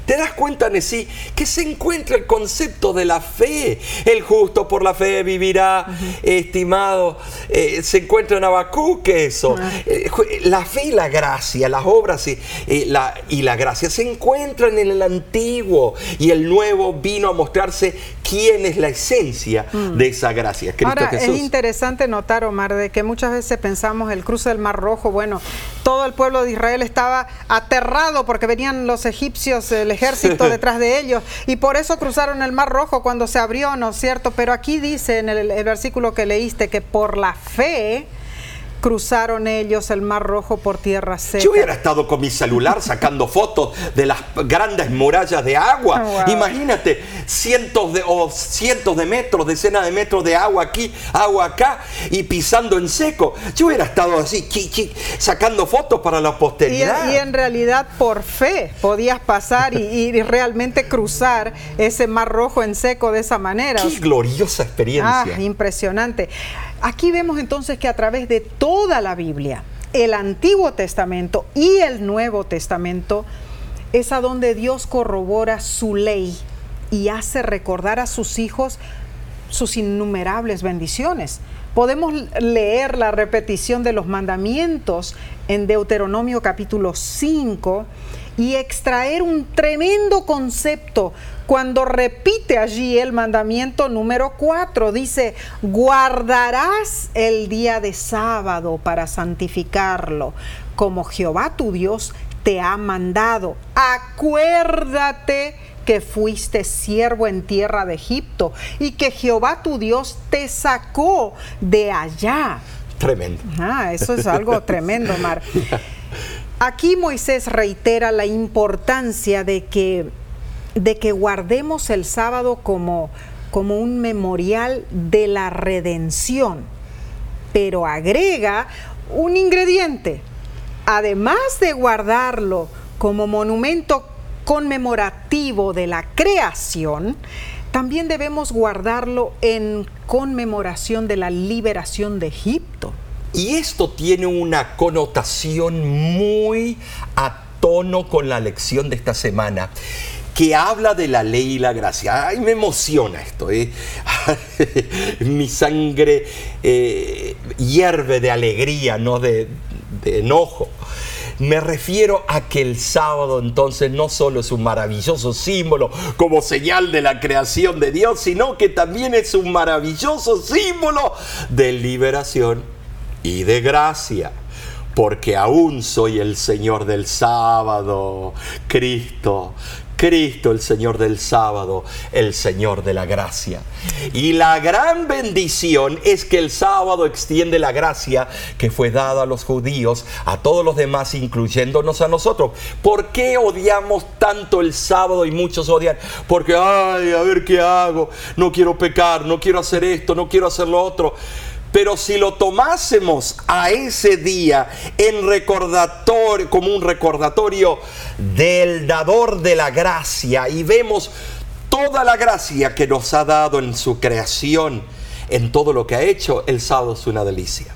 ¿Te das cuenta, Nesí, que se encuentra el concepto de la fe? El justo por la fe vivirá, estimado. Eh, se encuentra en Habacuc eso. Eh, la fe y la gracia, las obras y, la, y la gracia se encuentran en el antiguo y el nuevo vino a mostrarse quién es la esencia mm. de esa gracia. Cristo Ahora, es interesante notar, Omar, de que muchas veces pensamos el cruce del Mar Rojo, bueno, todo el pueblo de Israel estaba aterrado porque venían los egipcios, el ejército detrás de ellos, y por eso cruzaron el Mar Rojo cuando se abrió, ¿no es cierto? Pero aquí dice en el, el versículo que leíste que por la fe, cruzaron ellos el Mar Rojo por tierra seca. Yo hubiera estado con mi celular sacando fotos de las grandes murallas de agua. Oh, Imagínate, cientos de, o cientos de metros, decenas de metros de agua aquí, agua acá, y pisando en seco. Yo hubiera estado así, sacando fotos para la posteridad. Y, en realidad, por fe, podías pasar y, realmente cruzar ese Mar Rojo en seco de esa manera. Qué gloriosa experiencia. Ah, impresionante. Aquí vemos entonces que a través de toda la Biblia, el Antiguo Testamento y el Nuevo Testamento, es a donde Dios corrobora su ley y hace recordar a sus hijos sus innumerables bendiciones. Podemos leer la repetición de los mandamientos en Deuteronomio capítulo 5 y extraer un tremendo concepto cuando repite allí el mandamiento número 4. Dice, guardarás el día de sábado para santificarlo, como Jehová tu Dios te ha mandado. Acuérdate que fuiste siervo en tierra de Egipto y que Jehová tu Dios te sacó de allá. Tremendo. Ah, eso es algo tremendo, Mar. Aquí Moisés reitera la importancia de que, de que guardemos el sábado como, como un memorial de la redención, pero agrega un ingrediente. Además de guardarlo como monumento conmemorativo de la creación, también debemos guardarlo en conmemoración de la liberación de Egipto. Y esto tiene una connotación muy a tono con la lección de esta semana que habla de la ley y la gracia. Ay, me emociona esto. ¿eh? Mi sangre eh, hierve de alegría, no de, de enojo. Me refiero a que el sábado entonces no solo es un maravilloso símbolo como señal de la creación de Dios, sino que también es un maravilloso símbolo de liberación y de gracia, porque aún soy el Señor del sábado, Cristo. Cristo el Señor del sábado, el Señor de la gracia. Y la gran bendición es que el sábado extiende la gracia que fue dada a los judíos, a todos los demás, incluyéndonos a nosotros. ¿Por qué odiamos tanto el sábado y muchos odian? Porque, ay, a ver qué hago, no quiero pecar, no quiero hacer esto, no quiero hacer lo otro. Pero si lo tomásemos a ese día en recordatorio, como un recordatorio del dador de la gracia y vemos toda la gracia que nos ha dado en su creación, en todo lo que ha hecho, el sábado es una delicia.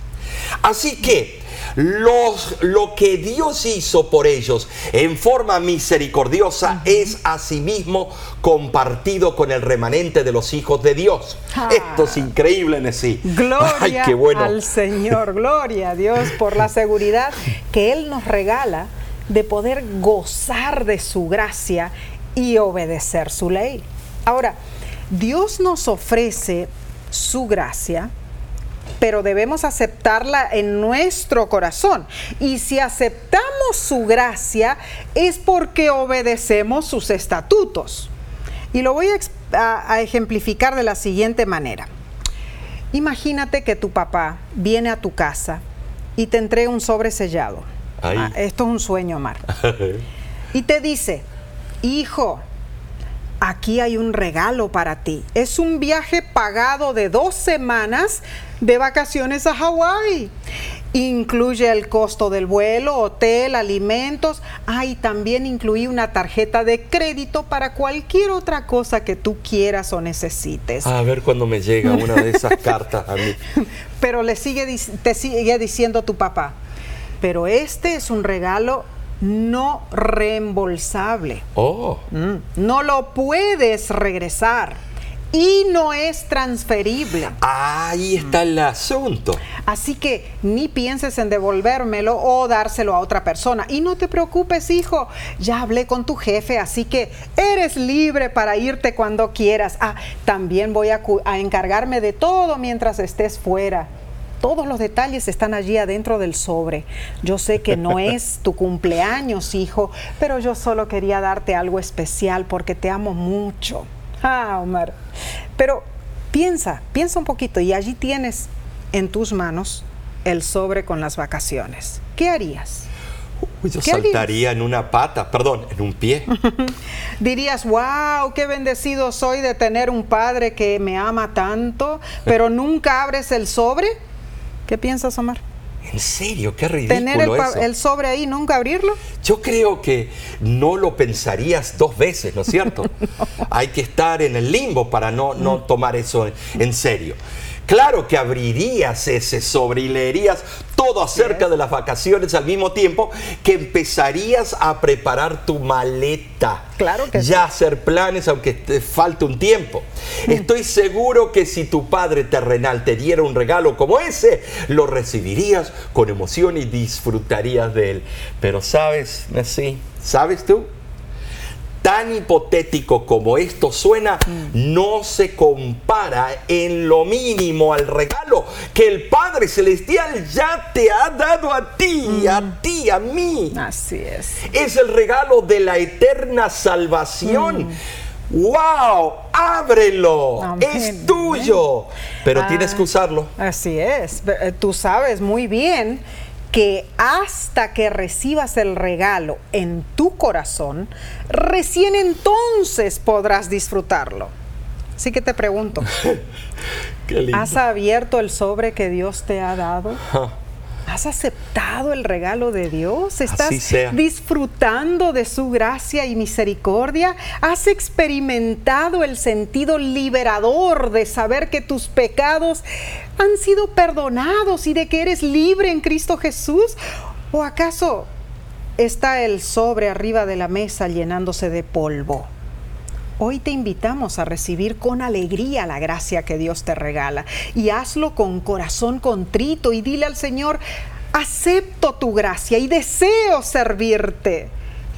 Así que los, lo que Dios hizo por ellos en forma misericordiosa es asimismo compartido con el remanente de los hijos de Dios. Ah. Esto es increíble, Nesí. Gloria al Señor, gloria a Dios por la seguridad que Él nos regala de poder gozar de su gracia y obedecer su ley. Ahora, Dios nos ofrece su gracia pero debemos aceptarla en nuestro corazón. Y si aceptamos su gracia es porque obedecemos sus estatutos. Y lo voy a, ejemplificar de la siguiente manera. Imagínate que tu papá viene a tu casa y te entrega un sobre sellado. Ah, esto es un sueño, Mar. y te dice, hijo, aquí hay un regalo para ti. Es un viaje pagado de dos semanas de vacaciones a Hawái. Incluye el costo del vuelo, hotel, alimentos. Ah, y también incluí una tarjeta de crédito para cualquier otra cosa que tú quieras o necesites. A ver cuando me llega una de esas cartas a mí. Pero le sigue, te sigue diciendo tu papá, pero este es un regalo no reembolsable. Oh. Mm, no lo puedes regresar y no es transferible. Ahí está el asunto. Así que ni pienses en devolvérmelo o dárselo a otra persona. Y no te preocupes, hijo. Ya hablé con tu jefe, así que eres libre para irte cuando quieras. Ah, también voy a, a encargarme de todo mientras estés fuera. Todos los detalles están allí adentro del sobre. Yo sé que no es tu cumpleaños, hijo, pero yo solo quería darte algo especial porque te amo mucho. Ah, Omar. Pero piensa, piensa un poquito y allí tienes en tus manos el sobre con las vacaciones. ¿Qué harías? yo saltaría en una pata, perdón, en un pie. Dirías, wow, qué bendecido soy de tener un padre que me ama tanto, pero nunca abres el sobre. ¿Qué piensas, Omar? ¿En serio? Qué ridículo ¿Tener el, sobre ahí, nunca abrirlo? Yo creo que no lo pensarías dos veces, ¿no es cierto? Hay que estar en el limbo para no, no tomar eso en serio. Claro que abrirías ese sobre y leerías todo acerca de las vacaciones al mismo tiempo que empezarías a preparar tu maleta. Claro que Ya hacer planes aunque te falte un tiempo. Mm. Estoy seguro que si tu padre terrenal te diera un regalo como ese, lo recibirías con emoción y disfrutarías de él. Pero sabes, Messi, ¿sabes tú? Tan hipotético como esto suena, no se compara en lo mínimo al regalo que el Padre Celestial ya te ha dado a ti, a mm. ti, a mí. Así es. Es el regalo de la eterna salvación. ¡Wow! ¡Ábrelo! Es tuyo. Pero tienes que ah, usarlo. Así es. Eh, tú sabes muy bien que hasta que recibas el regalo en tu corazón, recién entonces podrás disfrutarlo. Así que te pregunto, ¿has abierto el sobre que Dios te ha dado? ¿Has aceptado el regalo de Dios? ¿Estás disfrutando de su gracia y misericordia? ¿Has experimentado el sentido liberador de saber que tus pecados han sido perdonados y de que eres libre en Cristo Jesús? ¿O acaso está el sobre arriba de la mesa llenándose de polvo? Hoy te invitamos a recibir con alegría la gracia que Dios te regala y hazlo con corazón contrito y dile al Señor, acepto tu gracia y deseo servirte.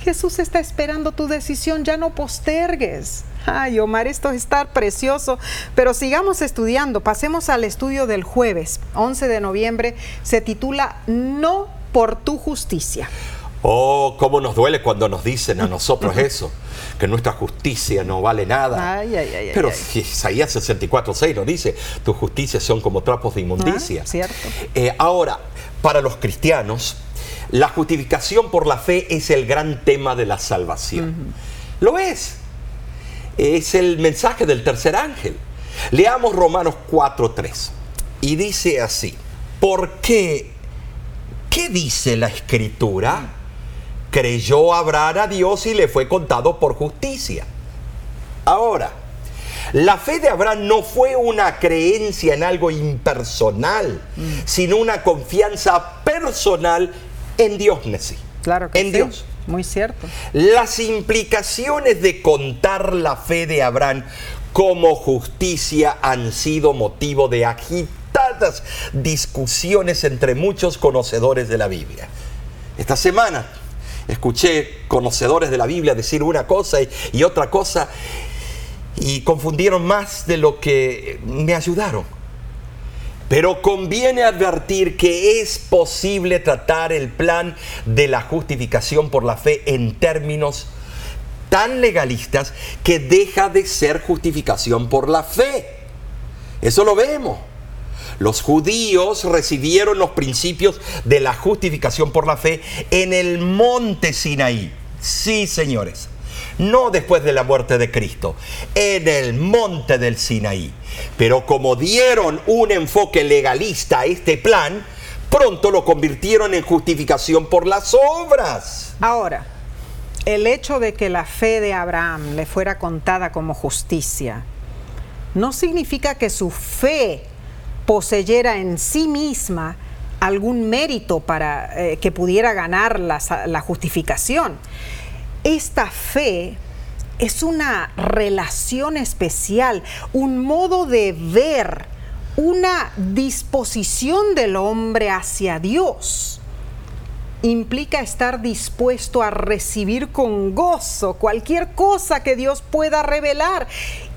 Jesús está esperando tu decisión, ya no postergues. Ay, Omar, esto está precioso, pero sigamos estudiando. Pasemos al estudio del jueves, 11 de noviembre. Se titula No por tu justicia. Oh, cómo nos duele cuando nos dicen a nosotros eso, que nuestra justicia no vale nada. Pero si Isaías 64, 6 nos dice, tus justicias son como trapos de inmundicia. Ah, cierto. Eh, ahora, para los cristianos, la justificación por la fe es el gran tema de la salvación. Lo es. Es el mensaje del tercer ángel. Leamos Romanos 4.3 y dice así, ¿por qué? ¿Qué dice la escritura? Creyó Abraham a Dios y le fue contado por justicia. Ahora, la fe de Abraham no fue una creencia en algo impersonal, mm. sino una confianza personal en Dios, Nessie. Claro que en Dios. Muy cierto. Las implicaciones de contar la fe de Abraham como justicia han sido motivo de agitadas discusiones entre muchos conocedores de la Biblia. Esta semana escuché conocedores de la Biblia decir una cosa y, otra cosa y confundieron más de lo que me ayudaron. Pero conviene advertir que es posible tratar el plan de la justificación por la fe en términos tan legalistas que deja de ser justificación por la fe. Eso lo vemos. Los judíos recibieron los principios de la justificación por la fe en el monte Sinaí. Sí, señores. no después de la muerte de Cristo, en el monte del Sinaí. Pero como dieron un enfoque legalista a este plan, pronto lo convirtieron en justificación por las obras. Ahora, el hecho de que la fe de Abraham le fuera contada como justicia no significa que su fe poseyera en sí misma algún mérito para eh, que pudiera ganar la, la justificación. Esta fe es una relación especial, un modo de ver, una disposición del hombre hacia Dios. Implica estar dispuesto a recibir con gozo cualquier cosa que Dios pueda revelar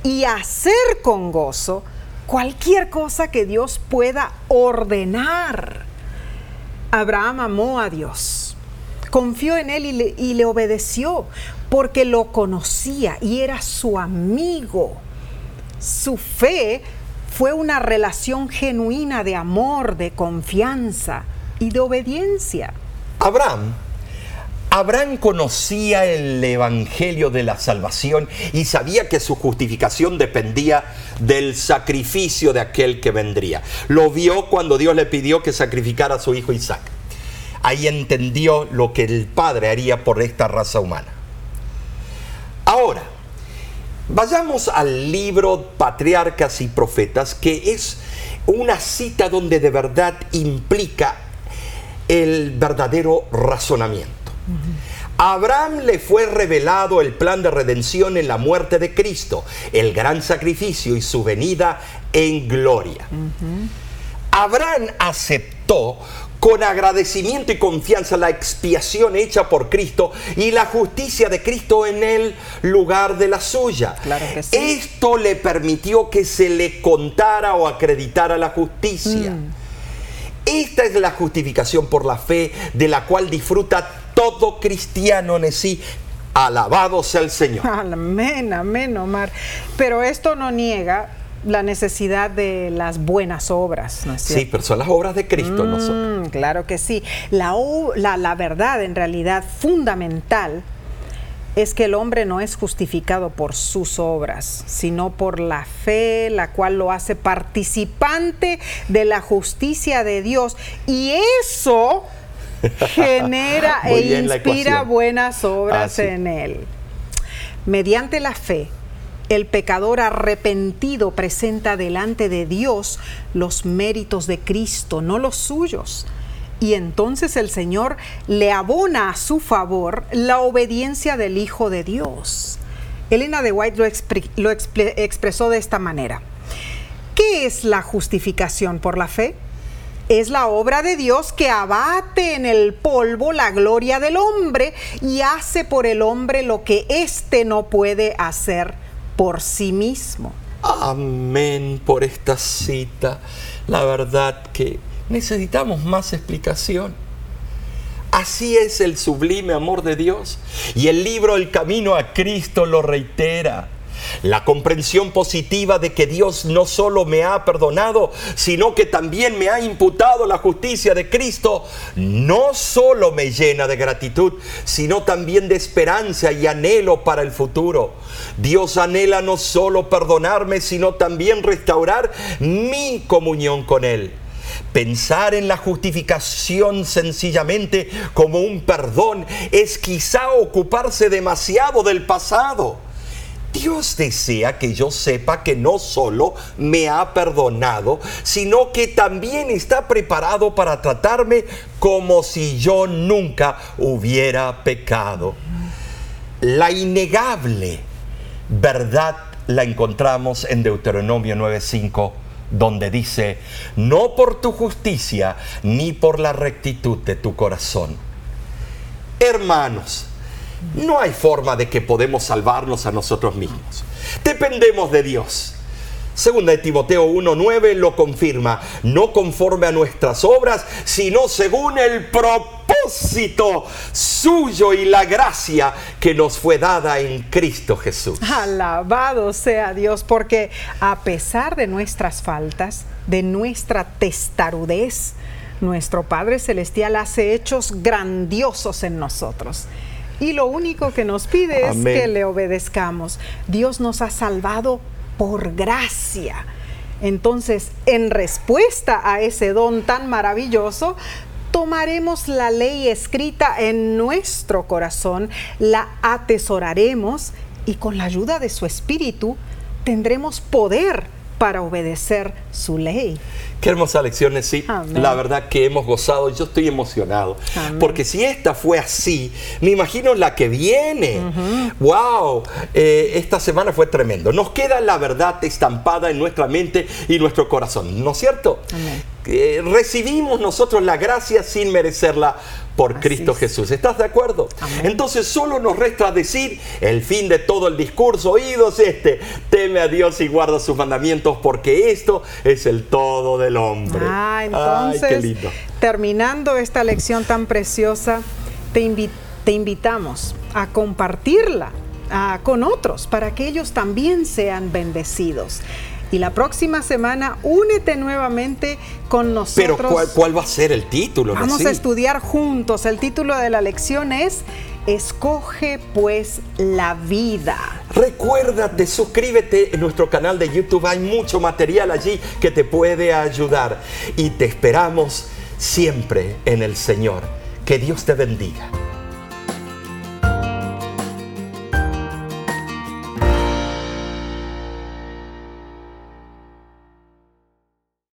y hacer con gozo cualquier cosa que Dios pueda ordenar. Abraham amó a Dios, confió en él y le, obedeció porque lo conocía y era su amigo. Su fe fue una relación genuina de amor, de confianza y de obediencia. Abraham Abraham conocía el Evangelio de la salvación y sabía que su justificación dependía del sacrificio de aquel que vendría. Lo vio cuando Dios le pidió que sacrificara a su hijo Isaac. Ahí entendió lo que el Padre haría por esta raza humana. Ahora, vayamos al libro Patriarcas y Profetas, que es una cita donde de verdad implica el verdadero razonamiento. A Abraham le fue revelado el plan de redención en la muerte de Cristo, el gran sacrificio y su venida en gloria. Abraham aceptó con agradecimiento y confianza la expiación hecha por Cristo y la justicia de Cristo en el lugar de la suya. Claro que sí. Esto le permitió que se le contara o acreditara la justicia. Mm. Esta es la justificación por la fe de la cual disfruta todo cristiano en sí. Alabado sea el Señor. Amén, amén, Omar. Pero esto no niega la necesidad de las buenas obras, ¿no es Sí, pero son las obras de Cristo, mm, no son. Claro que sí. La, la, la verdad, en realidad, fundamental es que el hombre no es justificado por sus obras, sino por la fe, la cual lo hace participante de la justicia de Dios. Y eso genera e inspira buenas obras ah, en él. Mediante la fe, el pecador arrepentido presenta delante de Dios los méritos de Cristo, no los suyos. Y entonces el Señor le abona a su favor la obediencia del Hijo de Dios. Elena de White lo, lo expresó de esta manera. ¿Qué es la justificación por la fe? Es la obra de Dios que abate en el polvo la gloria del hombre y hace por el hombre lo que éste no puede hacer por sí mismo. Amén por esta cita. La verdad que necesitamos más explicación. Así es el sublime amor de Dios. Y el libro El Camino a Cristo lo reitera. La comprensión positiva de que Dios no solo me ha perdonado, sino que también me ha imputado la justicia de Cristo, no solo me llena de gratitud, sino también de esperanza y anhelo para el futuro. Dios anhela no solo perdonarme, sino también restaurar mi comunión con Él. Pensar en la justificación sencillamente como un perdón es quizá ocuparse demasiado del pasado. Dios desea que yo sepa que no solo me ha perdonado, sino que también está preparado para tratarme como si yo nunca hubiera pecado. La innegable verdad la encontramos en Deuteronomio 9:5 donde dice, no por tu justicia ni por la rectitud de tu corazón. Hermanos, no hay forma de que podemos salvarnos a nosotros mismos. Dependemos de Dios. Segunda de Timoteo 1.9 lo confirma, no conforme a nuestras obras, sino según el propósito suyo y la gracia que nos fue dada en Cristo Jesús. Alabado sea Dios, porque a pesar de nuestras faltas, de nuestra testarudez, nuestro Padre Celestial hace hechos grandiosos en nosotros Y lo único que nos pide es que le obedezcamos. Dios nos ha salvado por gracia. Entonces, en respuesta a ese don tan maravilloso, tomaremos la ley escrita en nuestro corazón, la atesoraremos y con la ayuda de su espíritu tendremos poder para obedecer su ley. Qué hermosa lección, sí. Amén. La verdad que hemos gozado. Yo estoy emocionado. Amén. Porque si esta fue así, me imagino la que viene. ¡Wow! Eh, esta semana fue tremendo. Nos queda la verdad estampada en nuestra mente y nuestro corazón. ¿No es cierto? Amén. Eh, recibimos nosotros la gracia sin merecerla por Cristo es. Jesús. ¿Estás de acuerdo? Amén. Entonces solo nos resta decir el fin de todo el discurso oído es este. Teme a Dios y guarda sus mandamientos porque esto es el todo del hombre. Ah, entonces, Ay, qué lindo. terminando esta lección tan preciosa, te, invi- te invitamos a compartirla ah, con otros para que ellos también sean bendecidos. Y la próxima semana únete nuevamente con nosotros. Pero ¿cuál, cuál va a ser el título? Vamos a estudiar juntos. El título de la lección es Escoge pues la vida. Recuérdate, suscríbete en nuestro canal de YouTube. Hay mucho material allí que te puede ayudar. Y te esperamos siempre en el Señor. Que Dios te bendiga.